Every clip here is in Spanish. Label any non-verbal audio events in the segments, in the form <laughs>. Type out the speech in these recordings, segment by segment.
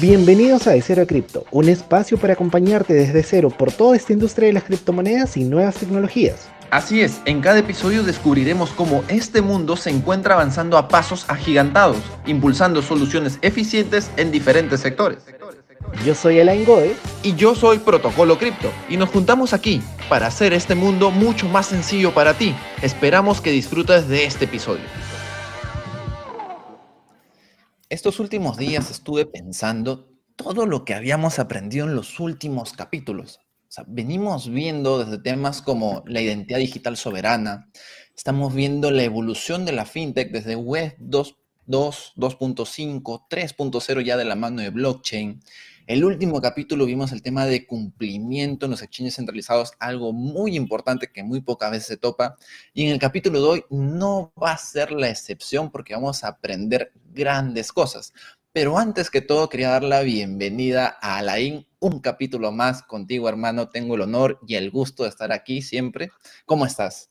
Bienvenidos a De Cero a Cripto, un espacio para acompañarte desde cero por toda esta industria de las criptomonedas y nuevas tecnologías. Así es, en cada episodio descubriremos cómo este mundo se encuentra avanzando a pasos agigantados, impulsando soluciones eficientes en diferentes sectores. Yo soy Elaine Goe. Y yo soy Protocolo Cripto. Y nos juntamos aquí para hacer este mundo mucho más sencillo para ti. Esperamos que disfrutes de este episodio. Estos últimos días estuve pensando todo lo que habíamos aprendido en los últimos capítulos. venimos viendo desde temas como la identidad digital soberana, estamos viendo la evolución de la fintech desde Web 2.2, 2.5, 3.0 ya de la mano de blockchain, el último capítulo vimos el tema de cumplimiento en los exchanges centralizados, algo muy importante que muy pocas veces se topa. Y en el capítulo de hoy no va a ser la excepción porque vamos a aprender grandes cosas. Pero antes que todo, quería dar la bienvenida a Alain, un capítulo más contigo, hermano. Tengo el honor y el gusto de estar aquí siempre. ¿Cómo estás?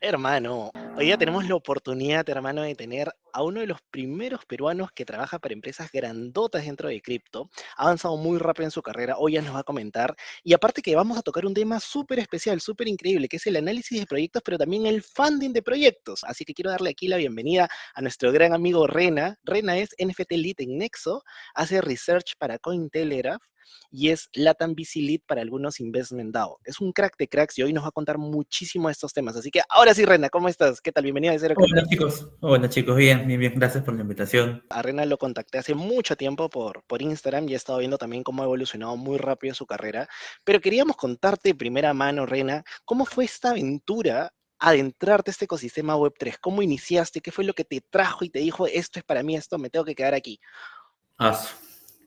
Hermano, hoy día tenemos la oportunidad, hermano, de tener a uno de los primeros peruanos que trabaja para empresas grandotas dentro de cripto. Ha avanzado muy rápido en su carrera, hoy ya nos va a comentar. Y aparte que vamos a tocar un tema súper especial, súper increíble, que es el análisis de proyectos, pero también el funding de proyectos. Así que quiero darle aquí la bienvenida a nuestro gran amigo Rena. Rena es NFT Lead en Nexo, hace research para Cointelegraph y es Latam VC Lead para algunos Investment DAO. Es un crack de cracks y hoy nos va a contar muchísimo de estos temas. Así que ahora sí, Rena, ¿cómo estás? ¿Qué tal? Bienvenida a Cero Hola chicos, hola chicos, bien, bien, bien, gracias por la invitación. A Rena lo contacté hace mucho tiempo por, por Instagram y he estado viendo también cómo ha evolucionado muy rápido su carrera, pero queríamos contarte de primera mano, Rena, cómo fue esta aventura adentrarte a este ecosistema Web3? ¿Cómo iniciaste? ¿Qué fue lo que te trajo y te dijo, esto es para mí, esto me tengo que quedar aquí?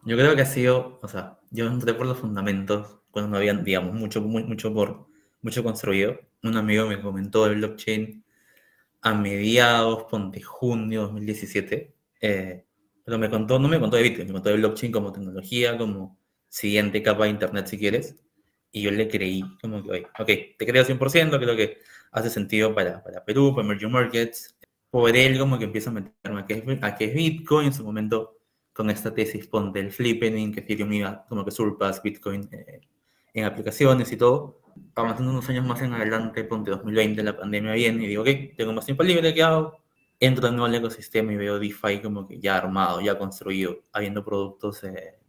Yo creo que ha sido, o sea, yo entré por los fundamentos cuando no había, digamos, mucho, mucho por, mucho construido. Un amigo me comentó el blockchain a mediados, ponte junio 2017, eh, pero me contó, no me contó de Bitcoin, me contó de blockchain como tecnología, como siguiente capa de Internet si quieres, y yo le creí, como que, oye, ok, te creo 100%, creo que hace sentido para, para Perú, para emerging markets, por él como que empieza a meterme a qué es, a qué es Bitcoin, en su momento con esta tesis ponte el flipping, que Ethereum iba como que surpass Bitcoin eh, en aplicaciones y todo. Avanzando unos años más en adelante, ponte 2020, la pandemia viene y digo, ok, tengo más tiempo libre, ¿qué hago? Entro nuevo al ecosistema y veo DeFi como que ya armado, ya construido, habiendo productos, eh,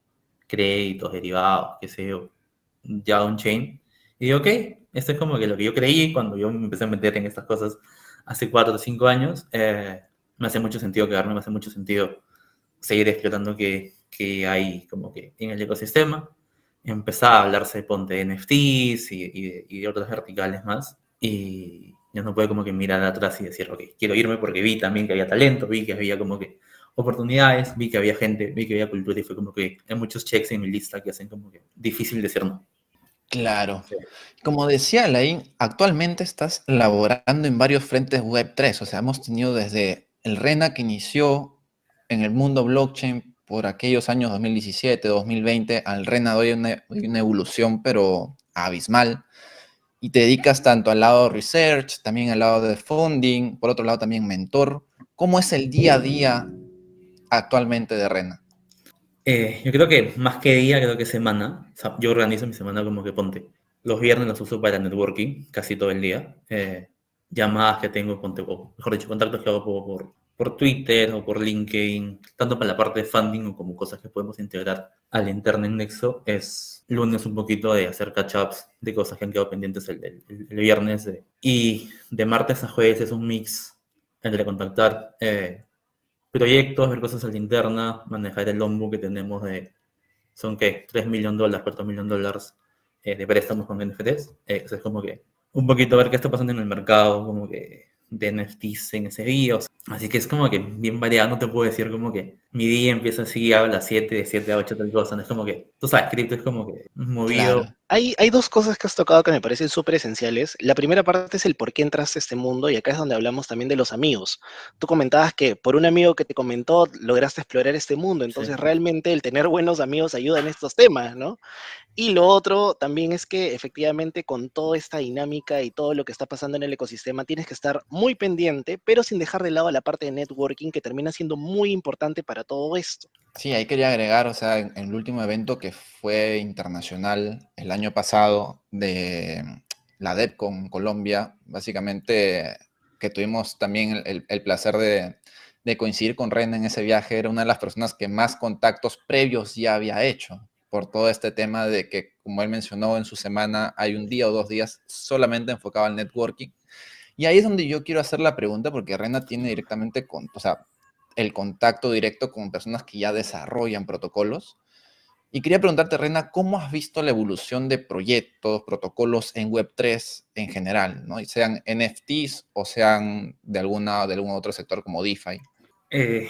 créditos, derivados, qué sé yo, ya on-chain. Y digo, ok, esto es como que lo que yo creí cuando yo me empecé a meter en estas cosas hace cuatro o cinco años. Eh, me hace mucho sentido quedarme, me hace mucho sentido seguir explotando que, que hay como que en el ecosistema. Empezaba a hablarse de ponte de NFTs y, y, y, de otras verticales más. Y ya no puede como que mirar atrás y decir, ok, quiero irme porque vi también que había talento, vi que había como que oportunidades, vi que había gente, vi que había cultura y fue como que hay muchos checks en mi lista que hacen como que difícil decir no. Claro. Como decía Alain, actualmente estás laborando en varios frentes web 3, o sea, hemos tenido desde el RENA que inició en el mundo blockchain por aquellos años 2017, 2020, al RENA doy una, una evolución, pero abismal. Y te dedicas tanto al lado de research, también al lado de funding, por otro lado también mentor. ¿Cómo es el día a día actualmente de RENA? Eh, yo creo que más que día, creo que semana. O sea, yo organizo mi semana como que ponte. Los viernes los uso para networking, casi todo el día. Eh, llamadas que tengo, ponte, o mejor dicho, contactos que hago por, por, por Twitter o por LinkedIn, tanto para la parte de funding como cosas que podemos integrar al internet en Nexo, es lunes un poquito de hacer catch-ups de cosas que han quedado pendientes el, el, el viernes. Y de martes a jueves es un mix entre contactar eh, proyectos, ver cosas a la interna, manejar el lombo que tenemos de, son que 3 millones de dólares, 4 millones de dólares eh, de préstamos con NFTs. Eh, es como que un poquito ver qué está pasando en el mercado, como que de NFTs en ese día. así que es como que bien variado, no te puedo decir como que mi día empieza así a las 7, de 7 a 8 tal cosa, no es como que, tú sabes, cripto es como que movido. Claro. Hay, hay dos cosas que has tocado que me parecen súper esenciales. La primera parte es el por qué entraste a este mundo y acá es donde hablamos también de los amigos. Tú comentabas que por un amigo que te comentó lograste explorar este mundo, entonces sí. realmente el tener buenos amigos ayuda en estos temas, ¿no? Y lo otro también es que efectivamente con toda esta dinámica y todo lo que está pasando en el ecosistema tienes que estar muy pendiente, pero sin dejar de lado la parte de networking que termina siendo muy importante para todo esto. Sí, ahí quería agregar, o sea, en, el último evento que fue internacional el año pasado de la DEPCON Colombia, básicamente que tuvimos también el, placer de, de, coincidir con Ren en ese viaje, era una de las personas que más contactos previos ya había hecho por todo este tema de que, como él mencionó en su semana, hay un día o dos días solamente enfocado al networking. Y ahí es donde yo quiero hacer la pregunta, porque Rena tiene directamente con, o sea, el contacto directo con personas que ya desarrollan protocolos. Y quería preguntarte, Rena, ¿cómo has visto la evolución de proyectos, protocolos en Web3 en general, ¿no? sean NFTs o sean de, alguna, de algún otro sector como DeFi? Eh,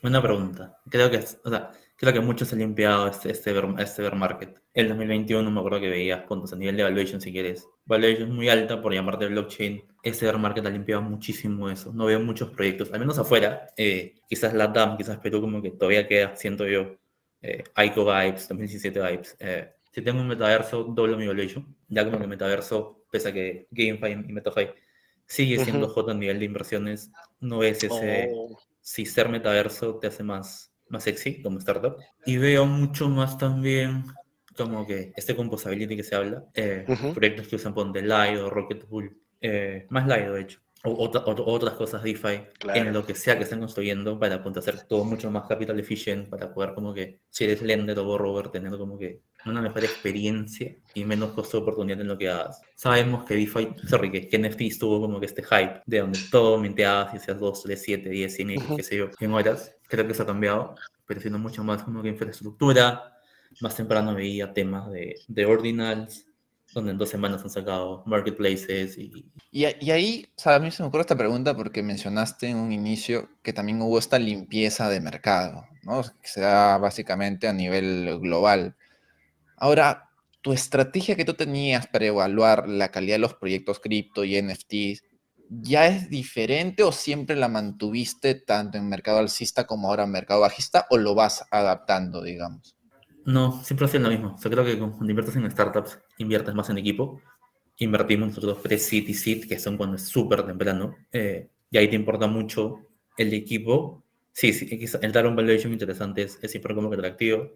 buena pregunta. Creo que, o sea, creo que mucho se limpiado este, este, bear, este bear market. En 2021 me acuerdo que veías puntos a nivel de valuation, si quieres. Valuation muy alta por llamarte blockchain. Este bear market ha limpiado muchísimo eso. No veo muchos proyectos, al menos afuera. Eh, quizás la DAM, quizás Perú, como que todavía queda, siento yo, eh, ICO Vibes, 2017 Vibes. Eh, si tengo un metaverso, doble mi valuation. Ya como que metaverso, pese a que GameFi y MetaFi sigue siendo J a nivel de inversiones, no ves ese... Oh. Si ser metaverso te hace más, más sexy como startup. Y veo mucho más también como que este composability que se habla, eh, proyectos que usan Ponte Lido, Rocket Pool, eh, más Lido de hecho, o, otras cosas DeFi, en lo que sea que estén construyendo para hacer todo mucho más capital efficient, para poder como que, si eres lender o borrower, tener como que una mejor experiencia y menos costo de oportunidad en lo que hagas. Sabemos que DeFi, sorry, que, NFT tuvo como que este hype de donde todo minteabas y hacías 2, 3, 7, 10, 100 uh qué sé yo, en horas. Creo que eso ha cambiado, pero siendo mucho más como que infraestructura. Más temprano veía temas de, de ordinals, donde en dos semanas han sacado marketplaces y... Y, ahí, o sea, a mí se me ocurre esta pregunta porque mencionaste en un inicio que también hubo esta limpieza de mercado, ¿no? Que se da básicamente a nivel global. Ahora, tu estrategia que tú tenías para evaluar la calidad de los proyectos cripto y NFTs, ¿ya es diferente o siempre la mantuviste tanto en mercado alcista como ahora en mercado bajista o lo vas adaptando, digamos? No, siempre ha sido lo mismo. Yo creo que cuando inviertes en startups, inviertes más en equipo. Invertimos nosotros pre-seed y seed, que son cuando es súper temprano. Eh, y ahí te importa mucho el equipo. Sí, sí el dar un valuation interesante es, siempre como que atractivo,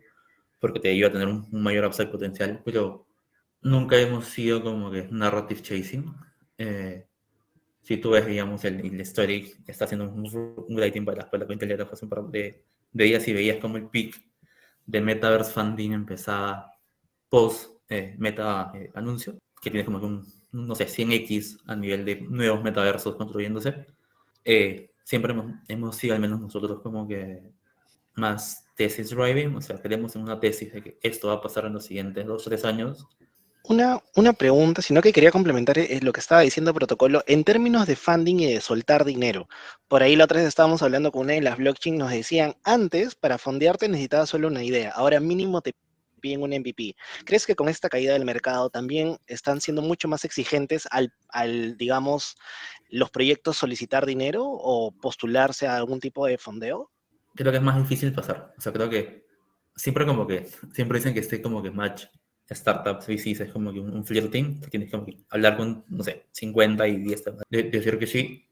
porque te ayuda a tener un, mayor upside potencial, pero nunca hemos sido como que narrative chasing. Eh, si tú ves, digamos, el, el story está haciendo un, un rating para, para la un de, de días y veías como el peak de Metaverse Funding empezaba post eh, meta eh, anuncio, que tiene como un, no sé, 100x a nivel de nuevos metaversos construyéndose. Eh, siempre hemos, hemos, sido, al menos nosotros, como que más tesis driving, o sea, queremos en una tesis de que esto va a pasar en los siguientes dos o tres años una, una pregunta, sino que quería complementar es lo que estaba diciendo Protocolo en términos de funding y de soltar dinero. Por ahí la otra vez estábamos hablando con una de las blockchain, nos decían, antes para fondearte necesitabas solo una idea, ahora mínimo te piden un MVP. ¿Crees que con esta caída del mercado también están siendo mucho más exigentes al, al, digamos, los proyectos solicitar dinero o postularse a algún tipo de fondeo? Creo que es más difícil pasar. O sea, creo que siempre como que, siempre dicen que esté como que match startups VCs es como que un, flirting, tienes que hablar con, no sé, 50 y 10, de, decir que sí.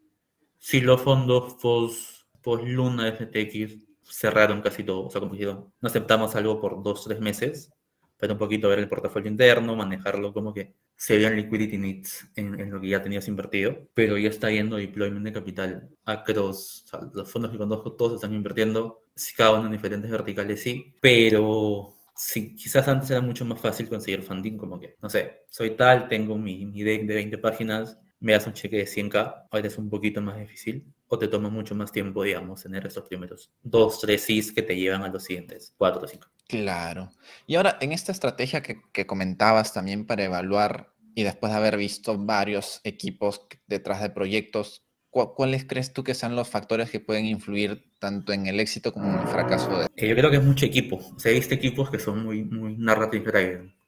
Si los fondos post, post Luna FTX cerraron casi todo, o sea, como dijeron, no aceptamos algo por dos, tres meses, pero un poquito ver el portafolio interno, manejarlo como que se vean liquidity needs en, en, lo que ya tenías invertido, pero ya está yendo deployment de capital across, o sea, los fondos que conozco todos están invirtiendo, si cada uno en diferentes verticales sí, pero sí, quizás antes era mucho más fácil conseguir funding, como que, no sé, soy tal, tengo mi, mi deck de 20 páginas, me das un cheque de 100k, ahora es un poquito más difícil, o te toma mucho más tiempo, digamos, tener estos primeros dos, tres sís que te llevan a los siguientes cuatro cinco. Claro. Y ahora, en esta estrategia que, que comentabas también para evaluar y después de haber visto varios equipos detrás de proyectos, ¿cuáles crees tú que sean los factores que pueden influir tanto en el éxito como en el fracaso? De... Eh, yo creo que es mucho equipo. O sea, equipos que son muy, muy.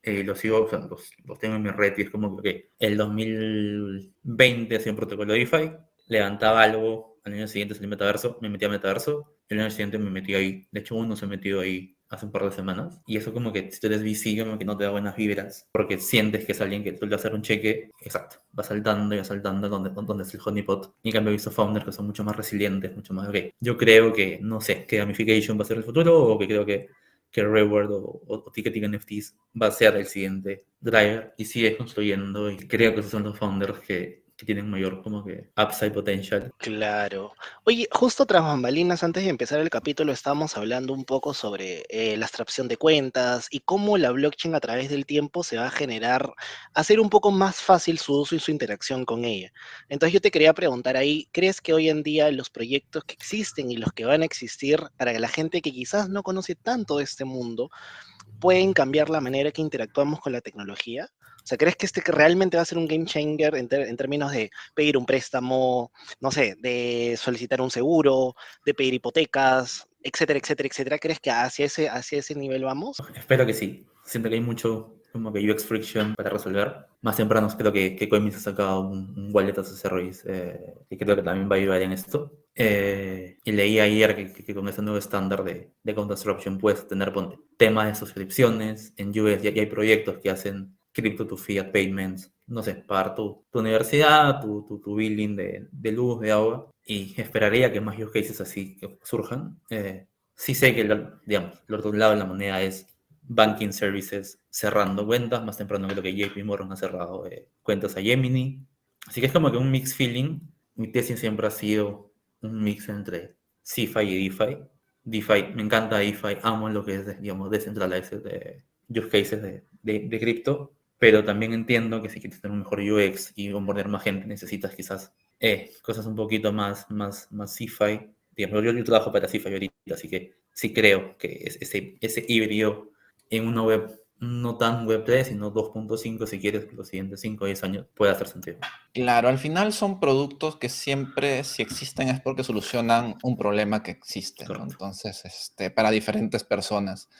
Eh, los sigo, o sea, los, los, tengo en mi red y es como que el 2020 hacía un protocolo de DeFi, levantaba algo, al año siguiente salí metaverso, me metí a metaverso, el año siguiente me metí ahí. De hecho, uno se metió ahí hace un par de semanas. Y eso como que si tú eres VC, como que no te da buenas vibras, porque sientes que es alguien que suele hacer un cheque, exacto, va saltando y va saltando donde, donde es el honeypot. Y en cambio he visto founders que son mucho más resilientes, mucho más, ok, yo creo que, no sé, que gamification va a ser el futuro o que creo que que Reward o, o, Ticketing NFTs va a ser el siguiente driver y sigue construyendo y creo que esos son los founders que, tienen mayor como que upside potential. Claro. Oye, justo tras bambalinas, antes de empezar el capítulo, estábamos hablando un poco sobre eh, la abstracción de cuentas y cómo la blockchain a través del tiempo se va a generar, hacer un poco más fácil su uso y su interacción con ella. Entonces yo te quería preguntar ahí, ¿crees que hoy en día los proyectos que existen y los que van a existir para que la gente que quizás no conoce tanto de este mundo, pueden cambiar la manera que interactuamos con la tecnología? O sea, ¿crees que este realmente va a ser un game changer en, términos de pedir un préstamo, no sé, de solicitar un seguro, de pedir hipotecas, etcétera, etcétera, etcétera? ¿Crees que hacia ese, hacia ese nivel vamos? Espero que sí. Siento que hay mucho como que UX friction para resolver. Más temprano creo que, que Coinbase ha sacado un, wallet as a service eh, que creo que también va a ayudar en esto. Eh, y leí ayer que, con ese nuevo estándar de, de Disruption puedes tener ponte, temas de suscripciones. En US ya, hay proyectos que hacen crypto to fiat payments, no sé, para tu, tu universidad, tu, tu, tu billing de, de, luz, de agua, y esperaría que más use cases así surjan. Eh, sí sé que, digamos, el otro lado de la moneda es banking services cerrando cuentas, más temprano que lo que JP Morgan ha cerrado eh, cuentas a Gemini. Así que es como que un mix feeling. Mi tesis siempre ha sido un mix entre CeFi y DeFi. DeFi, me encanta DeFi, amo lo que es, digamos, decentralized de use cases de, de, de cripto, pero también entiendo que si quieres tener un mejor UX y onboardar más gente, necesitas quizás eh, cosas un poquito más, más, más CFI. Digamos, yo, yo trabajo para CFI ahorita, así que sí creo que ese, ese híbrido en una web no tan web 3, sino 2.5 si quieres los siguientes 5 o 10 años puede hacer sentido. Claro, al final son productos que siempre, si existen, es porque solucionan un problema que existe. ¿no? Entonces, este, para diferentes personas.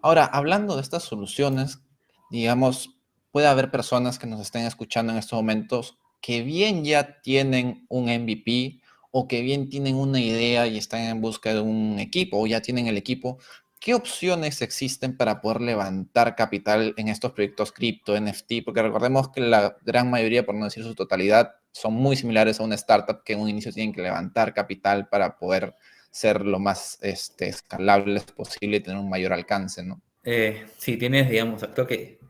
Ahora, hablando de estas soluciones, digamos, puede haber personas que nos estén escuchando en estos momentos que bien ya tienen un MVP o que bien tienen una idea y están en busca de un equipo o ya tienen el equipo. ¿Qué opciones existen para poder levantar capital en estos proyectos cripto, NFT? Porque recordemos que la gran mayoría, por no decir su totalidad, son muy similares a una startup que en un inicio tienen que levantar capital para poder ser lo más este, escalables posible y tener un mayor alcance, ¿no? Eh, sí, tienes, digamos, creo que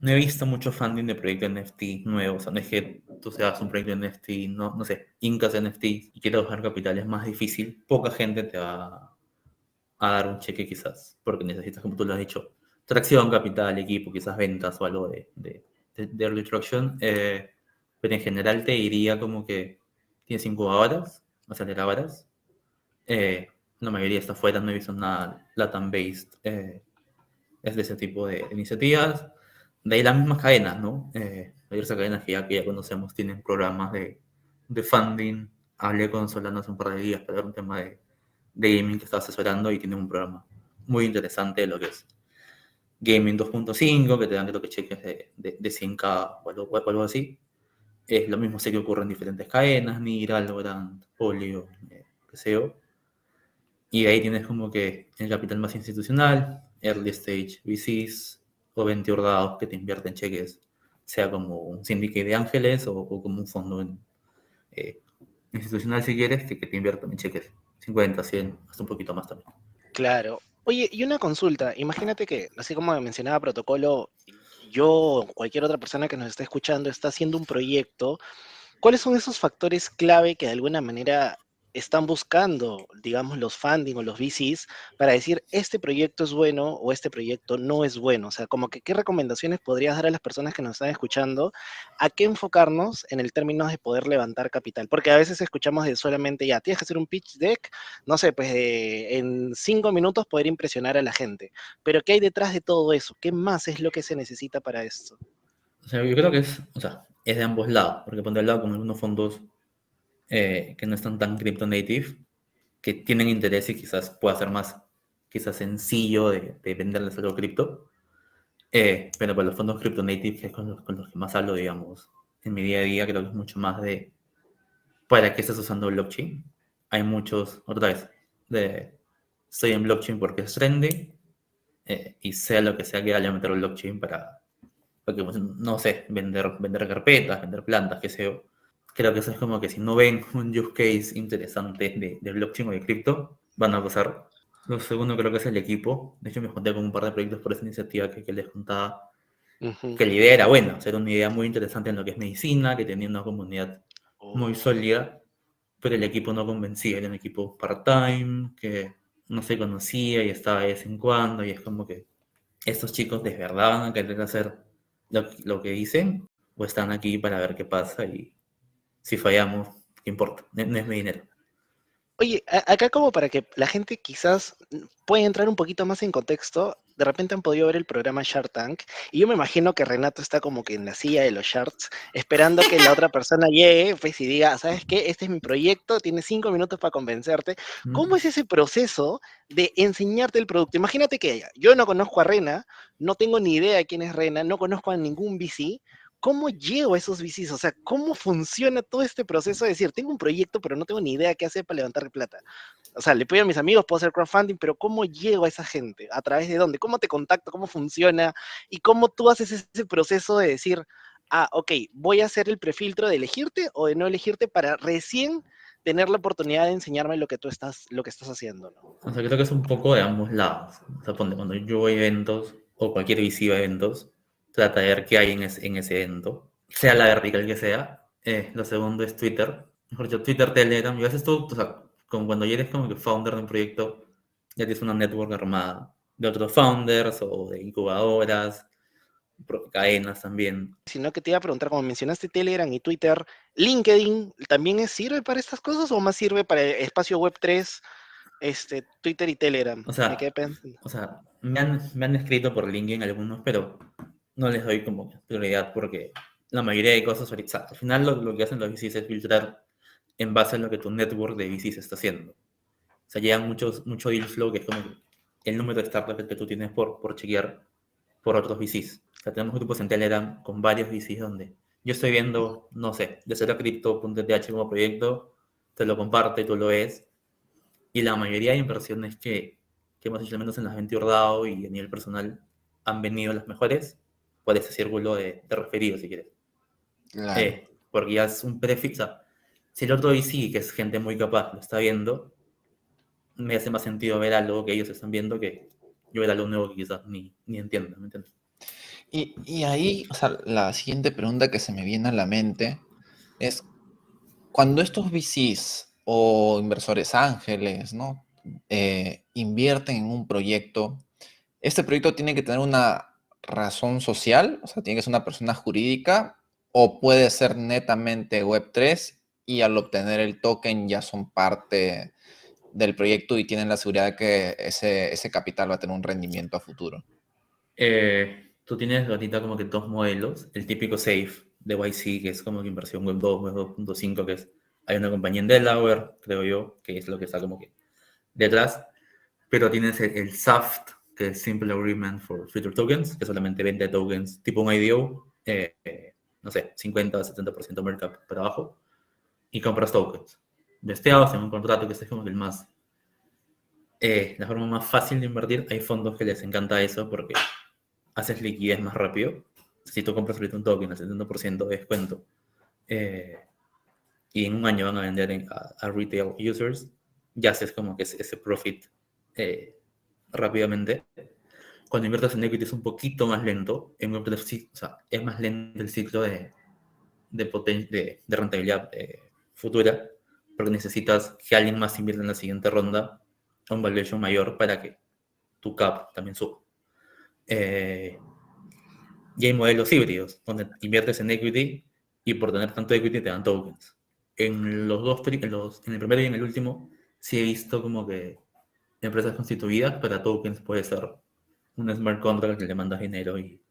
no he visto mucho funding de proyectos NFT nuevos. O sea, no es que tú seas un proyecto NFT, no, no sé, Incas NFT y quieras bajar capital, es más difícil. Poca gente te va a dar un cheque quizás, porque necesitas, como tú lo has dicho, tracción, capital, equipo, quizás ventas o algo de, de, de, early traction. Eh, pero en general te diría como que tienes cinco horas, aceleradoras. Eh, la mayoría está fuera, no he visto nada Latam-based. Eh, es de ese tipo de iniciativas de ahí las mismas cadenas, ¿no? Eh, diversas cadenas que ya, que ya conocemos tienen programas de, de funding. Hablé con Solana hace un par de días para ver un tema de, de gaming que está asesorando y tiene un programa muy interesante de lo que es Gaming 2.5, que te dan creo que cheques de, de, de 100k o algo, o algo, así. Es lo mismo sé que ocurre en diferentes cadenas, Nira, Algorand, Polio, eh, yo. Y de ahí tienes como que el capital más institucional, early stage VCs, o 20 hurgados que te invierten cheques, sea como un syndicate de ángeles o, como un fondo eh, institucional, si quieres, que, que te inviertan en cheques 50, 100, hasta un poquito más también. Claro. Oye, y una consulta. Imagínate que, así como mencionaba protocolo, yo o cualquier otra persona que nos esté escuchando está haciendo un proyecto. ¿Cuáles son esos factores clave que de alguna manera están buscando, digamos, los funding o los VCs para decir este proyecto es bueno o este proyecto no es bueno? O sea, como que qué recomendaciones podrías dar a las personas que nos están escuchando a qué enfocarnos en el término de poder levantar capital? Porque a veces escuchamos de solamente ya, tienes que hacer un pitch deck, no sé, pues en cinco minutos poder impresionar a la gente. Pero ¿qué hay detrás de todo eso? ¿Qué más es lo que se necesita para esto? O sea, yo creo que es, o sea, es de ambos lados, porque por un lado con algunos fondos eh, que no están tan crypto native, que tienen interés y quizás pueda ser más quizás sencillo de, de venderles algo cripto. Eh, pero para los fondos crypto native, que es con los, con los, que más hablo, digamos, en mi día a día, creo que es mucho más de para qué estás usando blockchain. Hay muchos, otra vez, de estoy en blockchain porque es trendy, eh, y sea lo que sea que haya meter blockchain para, porque, pues, no sé, vender, vender carpetas, vender plantas, qué sé yo. Creo que eso es como que si no ven <laughs> un use case interesante de, de blockchain o de cripto, van a pasar. Lo segundo creo que es el equipo. De hecho, me junté con un par de proyectos por esa iniciativa que, que les contaba, que la idea era buena, o sea, era una idea muy interesante en lo que es medicina, que tenía una comunidad muy Oh. sólida, pero el equipo no convencía, era un equipo part-time, que no se conocía y estaba de vez en cuando, y es como que estos chicos de verdad van a querer hacer lo, lo que dicen, o están aquí para ver qué pasa, y si fallamos, ¿qué importa? No, es mi dinero. Oye, acá como para que la gente quizás pueda entrar un poquito más en contexto, de repente han podido ver el programa Shark Tank y yo me imagino que Renato está como que en la silla de los Sharks esperando que la otra persona llegue pues, y diga, ¿sabes qué? Este es mi proyecto, tienes cinco minutos para convencerte. ¿Cómo es ese proceso de enseñarte el producto? Imagínate que yo no conozco a Rena, no tengo ni idea de quién es Rena, no conozco a ningún VC. ¿Cómo llego a esos VCs? O sea, ¿cómo funciona todo este proceso de decir, tengo un proyecto, pero no tengo ni idea qué hacer para levantar plata? O sea, le pido a mis amigos, puedo hacer crowdfunding, pero ¿cómo llego a esa gente? ¿A través de dónde? ¿Cómo te contacto? ¿Cómo funciona? ¿Y cómo tú haces ese proceso de decir, ah, ok, voy a hacer el prefiltro de elegirte o de no elegirte para recién tener la oportunidad de enseñarme lo que tú estás, lo que estás haciendo, ¿no? O sea, creo que es un poco de ambos lados. O sea, cuando yo voy a eventos, o cualquier visita a eventos, trata de ver qué hay en ese, en ese evento, sea la vertical que sea. Eh, lo segundo es Twitter. Mejor dicho, Twitter, Telegram. Y a veces tú, o sea, como cuando ya eres como que founder de un proyecto, ya tienes una network armada de otros founders o de incubadoras, cadenas también. Sino que te iba a preguntar, como mencionaste Telegram y Twitter, LinkedIn, ¿también sirve para estas cosas o más sirve para el espacio web 3, este, Twitter y Telegram? O sea, Me. O sea, me han, me han escrito por LinkedIn algunos, pero no les doy como prioridad porque la mayoría de cosas ahorita, al final lo, lo que hacen los VCs es filtrar en base a lo que tu network de VCs está haciendo. O sea, llegan muchos, mucho deal flow, que es como el número de startups que tú tienes por, por chequear por otros VCs. O sea, tenemos grupos en Telegram con varios VCs donde yo estoy viendo, no sé, de cero cripto.th como proyecto, te lo comparte, tú lo ves, y la mayoría de inversiones que, que hemos hecho, al menos en las 20 DAO y a nivel personal, han venido las mejores por ese círculo de, de referidos, si quieres. Claro. Eh, porque ya es un prefixo. Si el otro VC, que es gente muy capaz, lo está viendo, me hace más sentido ver algo que ellos están viendo que yo ver algo nuevo que quizás ni, ni entiendo, ¿me entiendes? Y, y ahí, o sea, la siguiente pregunta que se me viene a la mente es, cuando estos VCs o inversores ángeles, ¿no? Eh, invierten en un proyecto, este proyecto tiene que tener una razón social, o sea, tiene que ser una persona jurídica, o puede ser netamente Web3 y al obtener el token ya son parte del proyecto y tienen la seguridad de que ese, ese capital va a tener un rendimiento a futuro. Eh, tú tienes ahorita como que dos modelos, el típico SAFE de YC, que es como que inversión web 2, web 2.5, que es, hay una compañía en Delaware, creo yo, que es lo que está como que detrás, pero tienes el, el SAFT, que es Simple Agreement for Future Tokens, que solamente vende tokens tipo un IDO, eh, eh, no sé, 50 o 70% markup para abajo, y compras tokens. Vesteados en un contrato que es como el más, eh, la forma más fácil de invertir. Hay fondos que les encanta eso porque haces liquidez más rápido. Si tú compras ahorita un token al 70% de descuento eh, y en un año van a vender en- a, a retail users, ya haces como que ese profit eh, rápidamente. Cuando inviertes en equity es un poquito más lento. En Web3 sí, o sea, es más lento el ciclo de, de, de, de rentabilidad eh, futura porque necesitas que alguien más invierta en la siguiente ronda a un valuation mayor para que tu cap también suba. Eh, y hay modelos híbridos, donde inviertes en equity y por tener tanto equity te dan tokens. En los dos, en, en el primero y en el último, sí he visto como que empresas constituidas para tokens puede ser un smart contract que le mandas dinero y,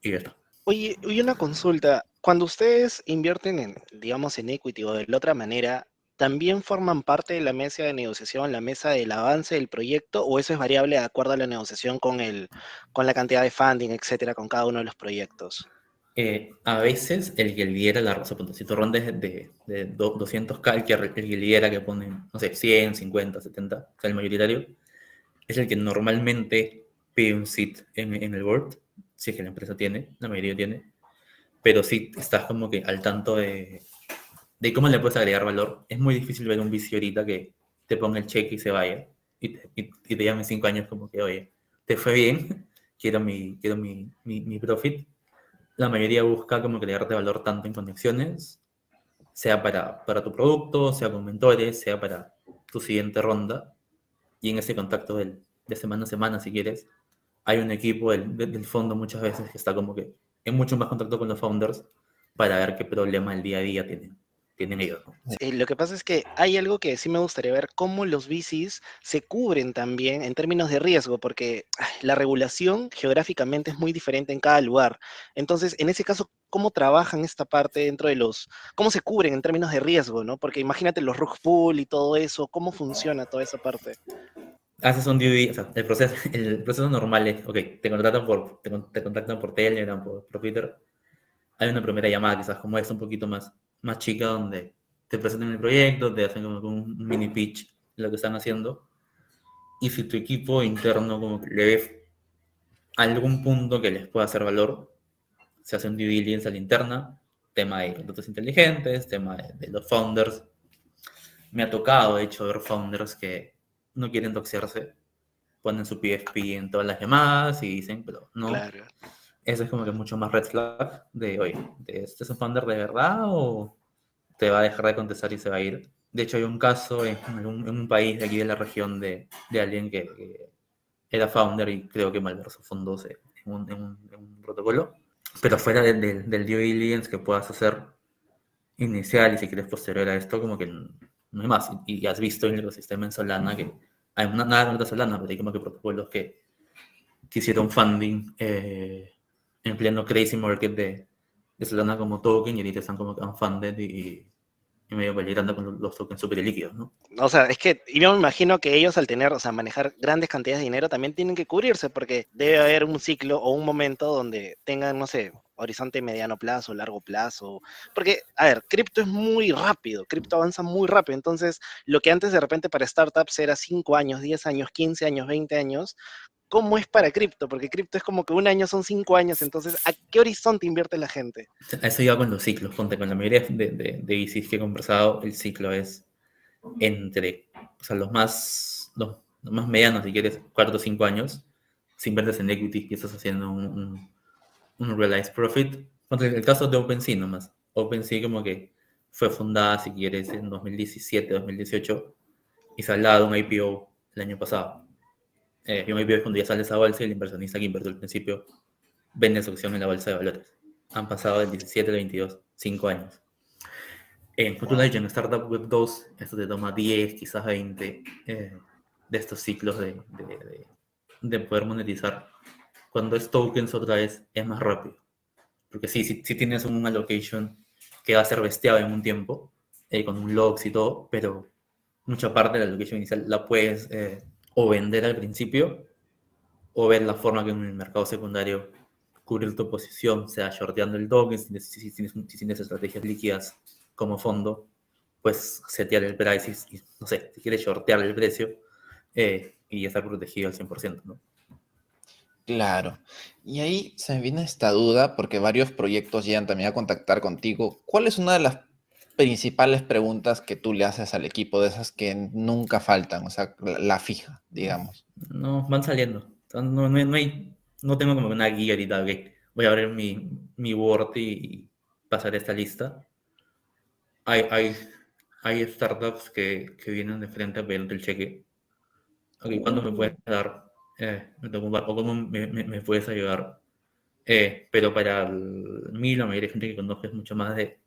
y ya. Oye, y una consulta. Cuando ustedes invierten en, digamos, en equity o de la otra manera, ¿también forman parte de la mesa de negociación, la mesa del avance del proyecto, o eso es variable de acuerdo a la negociación con el, con la cantidad de funding, etcétera, con cada uno de los proyectos? Eh, a veces el que lidera la ponte, si tu ronda es de, de do- 200k, el que, el que lidera que pone, no sé, 100, 50, 70, o sea, el mayoritario, es el que normalmente pide un sit en, en el board, si es que la empresa tiene, la mayoría tiene, pero si estás como que al tanto de, de cómo le puedes agregar valor. Es muy difícil ver un vicio ahorita que te ponga el cheque y se vaya y te, y, te llame cinco años como que, oye, te fue bien, <laughs> quiero mi, quiero mi, mi, mi profit. La mayoría busca como que agregarte valor tanto en conexiones, sea para, para tu producto, sea con mentores, sea para tu siguiente ronda. Y en ese contacto del, de semana a semana, si quieres, hay un equipo del, del fondo muchas veces que está como que en mucho más contacto con los founders para ver qué problema el día a día tienen, tienen ellos. Eh, lo que pasa es que hay algo que sí me gustaría ver, cómo los VCs se cubren también en términos de riesgo, porque la regulación geográficamente es muy diferente en cada lugar. Entonces, en ese caso, ¿cómo trabajan esta parte dentro de los, cómo se cubren en términos de riesgo, ¿no? Porque imagínate los rug pool y todo eso, ¿cómo funciona toda esa parte? haces un DUI, o sea, el proceso, <laughs> el proceso normal es, ok, te contratan por, te, te contactan por Telegram, por, por, Twitter, hay una primera llamada quizás como esta un poquito más, más chica donde te presentan el proyecto, te hacen como un mini pitch lo que están haciendo, y si tu equipo interno como que le ve algún punto que les pueda hacer valor, se hace un due diligence a la interna, tema de contratos inteligentes, tema de, de los founders. Me ha tocado, de hecho, ver founders que no quieren doxearse, ponen su PFP en todas las llamadas y dicen, pero no. Claro. Eso es como que mucho más red flag de, oye, ¿este es un founder de verdad o te va a dejar de contestar y se va a ir? De hecho, hay un caso en, un, en un país de aquí de la región de, de alguien que, que, era founder y creo que malversó fondos en un, en un, en un protocolo. Pero fuera de, de, del due diligence que puedas hacer inicial y si quieres posterior a esto, como que no hay más. Y, has visto en el ecosistema en Solana que hay una, nada con Solana, pero hay como que protocolos que, que hicieron funding eh, en pleno crazy market de, de, Solana como token y ahorita están como unfunded y, y medio peligrando con los tokens super líquidos, ¿no? O sea, es que yo me imagino que ellos al tener, o sea, manejar grandes cantidades de dinero también tienen que cubrirse porque debe haber un ciclo o un momento donde tengan, no sé, horizonte mediano plazo, largo plazo. Porque, a ver, cripto es muy rápido, cripto avanza muy rápido. Entonces, lo que antes de repente para startups era 5 años, 10 años, 15 años, 20 años, ¿cómo es para cripto? Porque cripto es como que un año son 5 años. Entonces, ¿a qué horizonte invierte la gente? Eso iba con los ciclos. Ponte, con la mayoría de, de, VCs que he conversado, el ciclo es entre, o sea, los más, los, los más medianos, si quieres, 4 o 5 años. Si inviertes en equity, que estás haciendo un, un realized profit. El caso de OpenSea nomás. OpenSea como que fue fundada, si quieres, en 2017, 2018 y se de un IPO el año pasado. Eh, un IPO es cuando ya sale esa bolsa y el inversionista que invirtió al principio vende su acción en la bolsa de valores. Han pasado del 17 al 22, 5 años. En Future wow. en Startup Web 2, esto te toma 10, quizás 20 eh, de estos ciclos de, de, de, de poder monetizar cuando es tokens otra vez es más rápido. Porque sí, si tienes un allocation que va a ser bestiado en un tiempo, eh, con un logs y todo, pero mucha parte de la allocation inicial la puedes eh, o vender al principio o ver la forma que en el mercado secundario cubrir tu posición, sea shorteando el token, si, tienes, si tienes estrategias líquidas como fondo, pues setear el price y, no sé, si quieres shortear el precio eh, y estar protegido al 100%, ¿no? Claro. Y ahí se me viene esta duda porque varios proyectos llegan también a contactar contigo. ¿Cuál es una de las principales preguntas que tú le haces al equipo, de esas que nunca faltan, o sea, la, la fija, digamos? No, van saliendo. No, no, no, hay, no tengo como una guía ahorita, okay. voy a abrir mi, mi Word y pasar esta lista. Hay, hay, hay startups que, que vienen de frente a pedirte el cheque. Okay, ¿Cuándo me puedes dar eh, me tomo un barco, ¿cómo me, me, me puedes ayudar? Eh, pero para el, mí, la mayoría de gente que conozco es mucho más de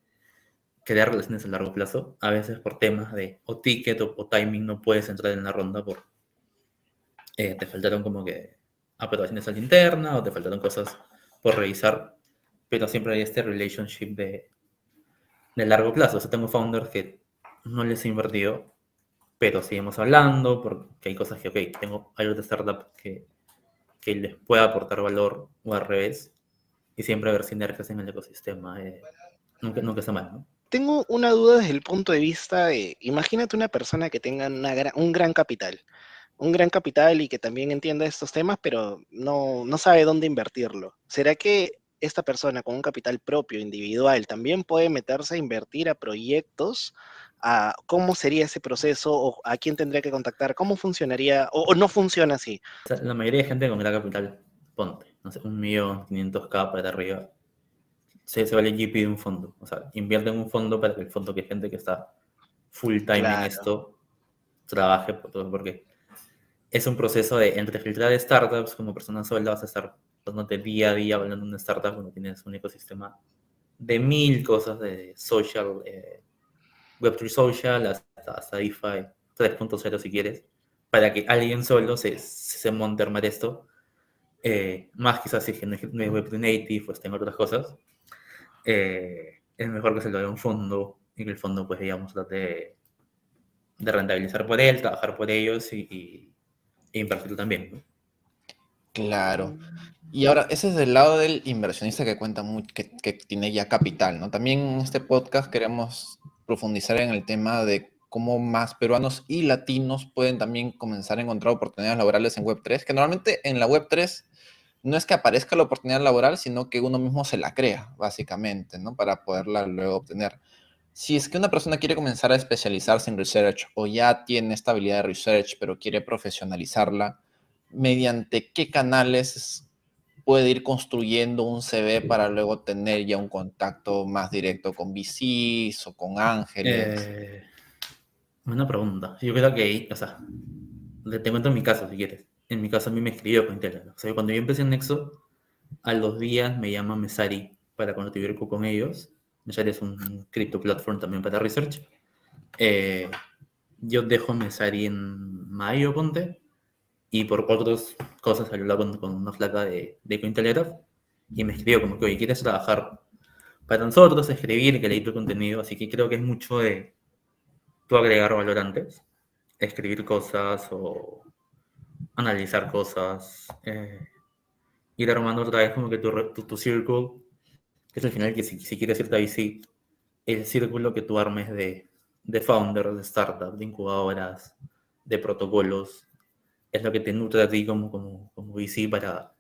crear relaciones a largo plazo. A veces por temas de o ticket o, o timing no puedes entrar en la ronda por eh, te faltaron como que aprobaciones a la interna o te faltaron cosas por revisar, pero siempre hay este relationship de, de largo plazo. O sea, tengo founders que no les he invertido pero seguimos hablando porque hay cosas que, ok, tengo, hay otra startup que, que les pueda aportar valor o al revés y siempre haber sinergias en el ecosistema. Eh, nunca, nunca está mal, ¿no? Tengo una duda desde el punto de vista de, imagínate una persona que tenga un gran capital, un gran capital y que también entienda estos temas, pero no, sabe dónde invertirlo. ¿Será que esta persona con un capital propio, individual, también puede meterse a invertir a proyectos? ¿Cómo sería ese proceso? ¿O a quién tendría que contactar? ¿Cómo funcionaría? ¿O, no funciona así? la mayoría de gente con gran capital, ponte, no sé, un millón, 500k para arriba, se, se vale GP de un fondo. O sea, invierte en un fondo para que el fondo, que gente que está full time en esto, trabaje por todo, porque es un proceso de entre filtrar startups como persona sola, vas a estar pasándote día a día hablando de una startup cuando tienes un ecosistema de mil cosas, de social, eh, Web3 Social, hasta, hasta DeFi 3.0 si quieres, para que alguien solo se, se monte a armar esto. Eh, más quizás si es que no es Web3 Native o está en otras cosas, eh, es mejor que se lo dé un fondo y que el fondo, pues, digamos, trate de, rentabilizar por él, trabajar por ellos y e invertirlo también. Claro. Y ahora, ese es del lado del inversionista que cuenta mucho, que, que, tiene ya capital, ¿no? También en este podcast queremos profundizar en el tema de cómo más peruanos y latinos pueden también comenzar a encontrar oportunidades laborales en Web3, que normalmente en la Web3 no es que aparezca la oportunidad laboral, sino que uno mismo se la crea, básicamente, ¿no? Para poderla luego obtener si es que una persona quiere comenzar a especializarse en research o ya tiene esta habilidad de research, pero quiere profesionalizarla, ¿mediante qué canales puede ir construyendo un CV para luego tener ya un contacto más directo con VCs o con ángeles? Eh, buena pregunta. Yo creo que, o sea, te cuento en mi caso, si quieres. En mi caso a mí me escribió Intel. O sea, cuando yo empecé en Nexo, a los días me llama Mesari para contribuir con ellos Mesari es un crypto platform también para research. Eh, yo dejo Mesari en mayo, ponte, y por otras cosas salió con, con una flaca de, de Cointelegraph y me escribió como que, oye, ¿quieres trabajar para nosotros, escribir, que leí tu contenido? Así que creo que es mucho de tú agregar valor antes, escribir cosas o analizar cosas, eh, ir armando otra vez como que tu, tu, tu círculo es al final que si, si quieres irte ahí, sí, el círculo que tú armes de, de founders, de startups, de incubadoras, de protocolos, es lo que te nutre a ti como, como, como VC para,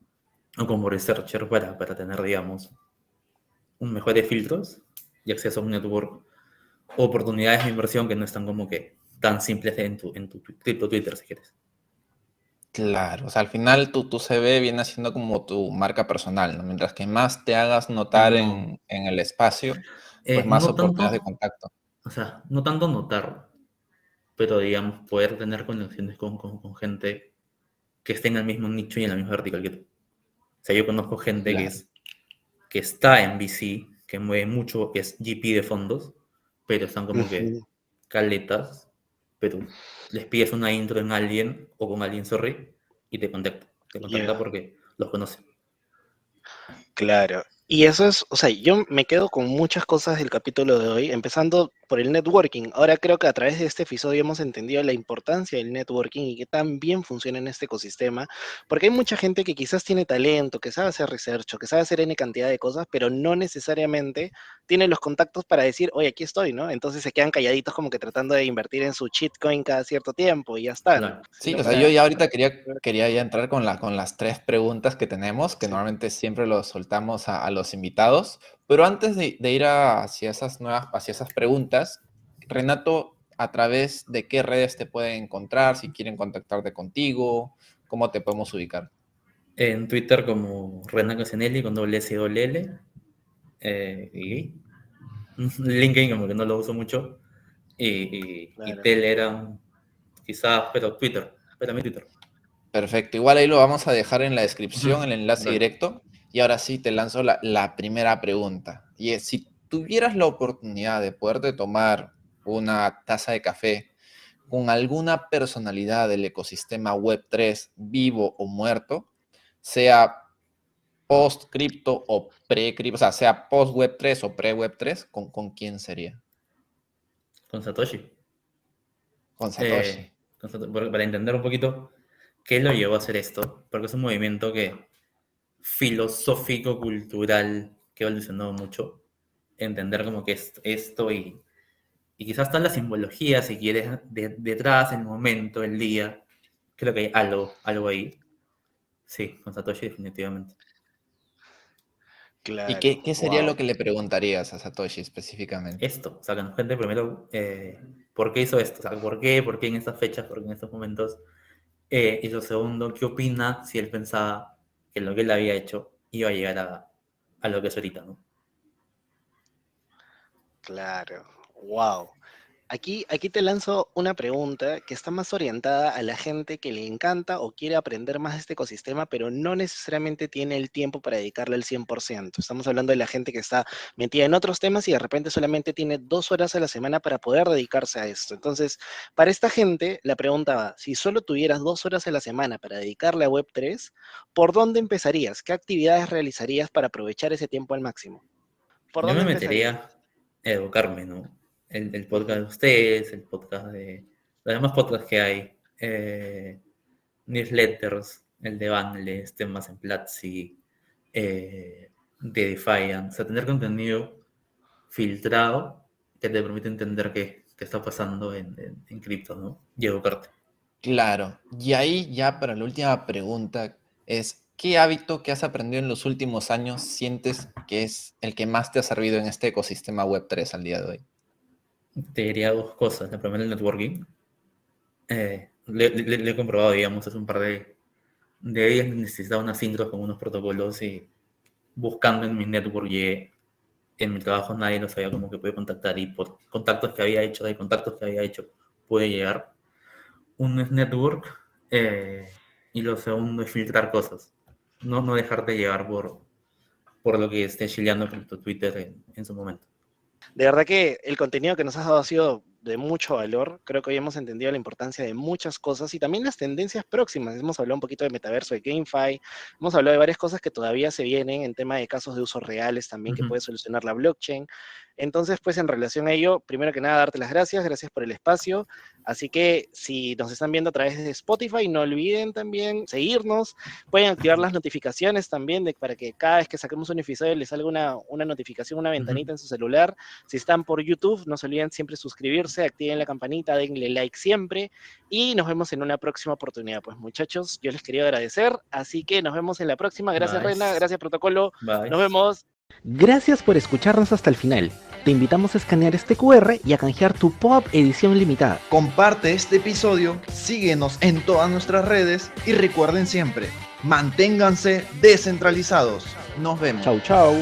o como researcher para, para tener, digamos, un mejores filtros y acceso a un network, oportunidades de inversión que no están como que tan simples en tu, en tu Twitter, si quieres. Claro, o sea, al final tu, tu CV viene siendo como tu marca personal, ¿no? Mientras que más te hagas notar en, el espacio, pues eh, más oportunidades de contacto. O sea, no tanto notar, pero digamos, poder tener conexiones con, gente que esté en el mismo nicho y en la misma vertical que tú. O sea, yo conozco gente que, es, que está en VC, que mueve mucho, que es GP de fondos, pero están como que caletas, pero les pides una intro en alguien o con alguien, sorry, y te contacta. Te contacta porque los conoce. Claro. Y eso es, o sea, yo me quedo con muchas cosas del capítulo de hoy, empezando por el networking. Ahora creo que a través de este episodio hemos entendido la importancia del networking y que tan bien funciona en este ecosistema, porque hay mucha gente que quizás tiene talento, que sabe hacer research, que sabe hacer N cantidad de cosas, pero no necesariamente tiene los contactos para decir, oye, aquí estoy, ¿no? Entonces se quedan calladitos como que tratando de invertir en su shitcoin cada cierto tiempo y ya está. Sí, o sea, yo ya ahorita quería, quería ya entrar con, la, con las tres preguntas que tenemos, que normalmente siempre los soltamos a, a los invitados, pero antes de, ir hacia esas nuevas, hacia esas preguntas, Renato, ¿a través de qué redes te pueden encontrar? Si quieren contactarte contigo, ¿cómo te podemos ubicar? En Twitter como Renato Casinelli con doble S y doble L. Eh, y <laughs> LinkedIn como que no lo uso mucho. Y, Telegram, quizás, pero Twitter, pero mi Twitter. Perfecto, igual ahí lo vamos a dejar en la descripción, el enlace directo. Y ahora sí te lanzo la, primera pregunta. Y es, si tuvieras la oportunidad de poderte tomar una taza de café con alguna personalidad del ecosistema Web3, vivo o muerto, sea post cripto o pre cripto, o sea, sea post Web3 o pre Web3, ¿con, ¿con quién sería? Con Satoshi. Con Satoshi. Eh, para entender un poquito qué lo llevó a hacer esto, porque es un movimiento que filosófico, cultural, que ha evolucionado mucho. Entender como que es esto y, y quizás está la simbología, si quieres, detrás, el momento, el día, creo que hay algo, algo ahí. Sí, con Satoshi definitivamente. ¿Y qué, sería lo que le preguntarías a Satoshi específicamente? Esto, o sea, que nos cuente primero eh, por qué hizo esto, o sea, por qué, por qué en estas fechas, por qué en estos momentos. Eh, y lo segundo, ¿qué opina si él pensaba que lo que él había hecho iba a llegar a, a lo que es ahorita, ¿no? Claro, wow. Aquí, aquí te lanzo una pregunta que está más orientada a la gente que le encanta o quiere aprender más de este ecosistema, pero no necesariamente tiene el tiempo para dedicarle el 100%. Estamos hablando de la gente que está metida en otros temas y de repente solamente tiene dos horas a la semana para poder dedicarse a esto. Entonces, para esta gente, la pregunta va, si solo tuvieras dos horas a la semana para dedicarle a Web3, ¿por dónde empezarías? ¿Qué actividades realizarías para aprovechar ese tiempo al máximo? ¿Por Yo me metería a educarme, ¿no? El, podcast de ustedes, el podcast de los demás podcasts que hay, eh, newsletters, el de Banles, temas en Platzi, eh, de Defiant, o sea, tener contenido filtrado que te permite entender qué, qué está pasando en, en, cripto, ¿no? Y educarte. Claro, y ahí ya para la última pregunta es, ¿qué hábito que has aprendido en los últimos años sientes que es el que más te ha servido en este ecosistema Web3 al día de hoy? Te diría dos cosas. La primera, el networking. Eh, le, he comprobado, digamos, hace un par de, de días necesitaba unas intros con unos protocolos y buscando en mi network y en mi trabajo nadie lo sabía como que puede contactar y por contactos que había hecho, de contactos que había hecho, puede llegar. Uno es network eh, y lo segundo es filtrar cosas. No, no dejarte llevar por, por lo que esté chileando tu Twitter en su momento. De verdad que el contenido que nos has dado ha sido de mucho valor. Creo que hoy hemos entendido la importancia de muchas cosas y también las tendencias próximas. Hemos hablado un poquito de metaverso, de GameFi, hemos hablado de varias cosas que todavía se vienen en tema de casos de usos reales también que puede solucionar la blockchain. Entonces, pues en relación a ello, primero que nada, darte las gracias, gracias por el espacio. Así que si nos están viendo a través de Spotify, no olviden también seguirnos. Pueden activar las notificaciones también de, para que cada vez que saquemos un episodio les salga una, una notificación, una ventanita en su celular. Si están por YouTube, no se olviden siempre suscribirse, activen la campanita, denle like siempre. Y nos vemos en una próxima oportunidad. Pues muchachos, yo les quería agradecer. Así que nos vemos en la próxima. Gracias, Reina. Gracias, Protocolo. Nos vemos. Gracias por escucharnos hasta el final. Te invitamos a escanear este QR y a canjear tu pop edición limitada. Comparte este episodio, síguenos en todas nuestras redes y recuerden siempre, manténganse descentralizados. Nos vemos. Chau, chau.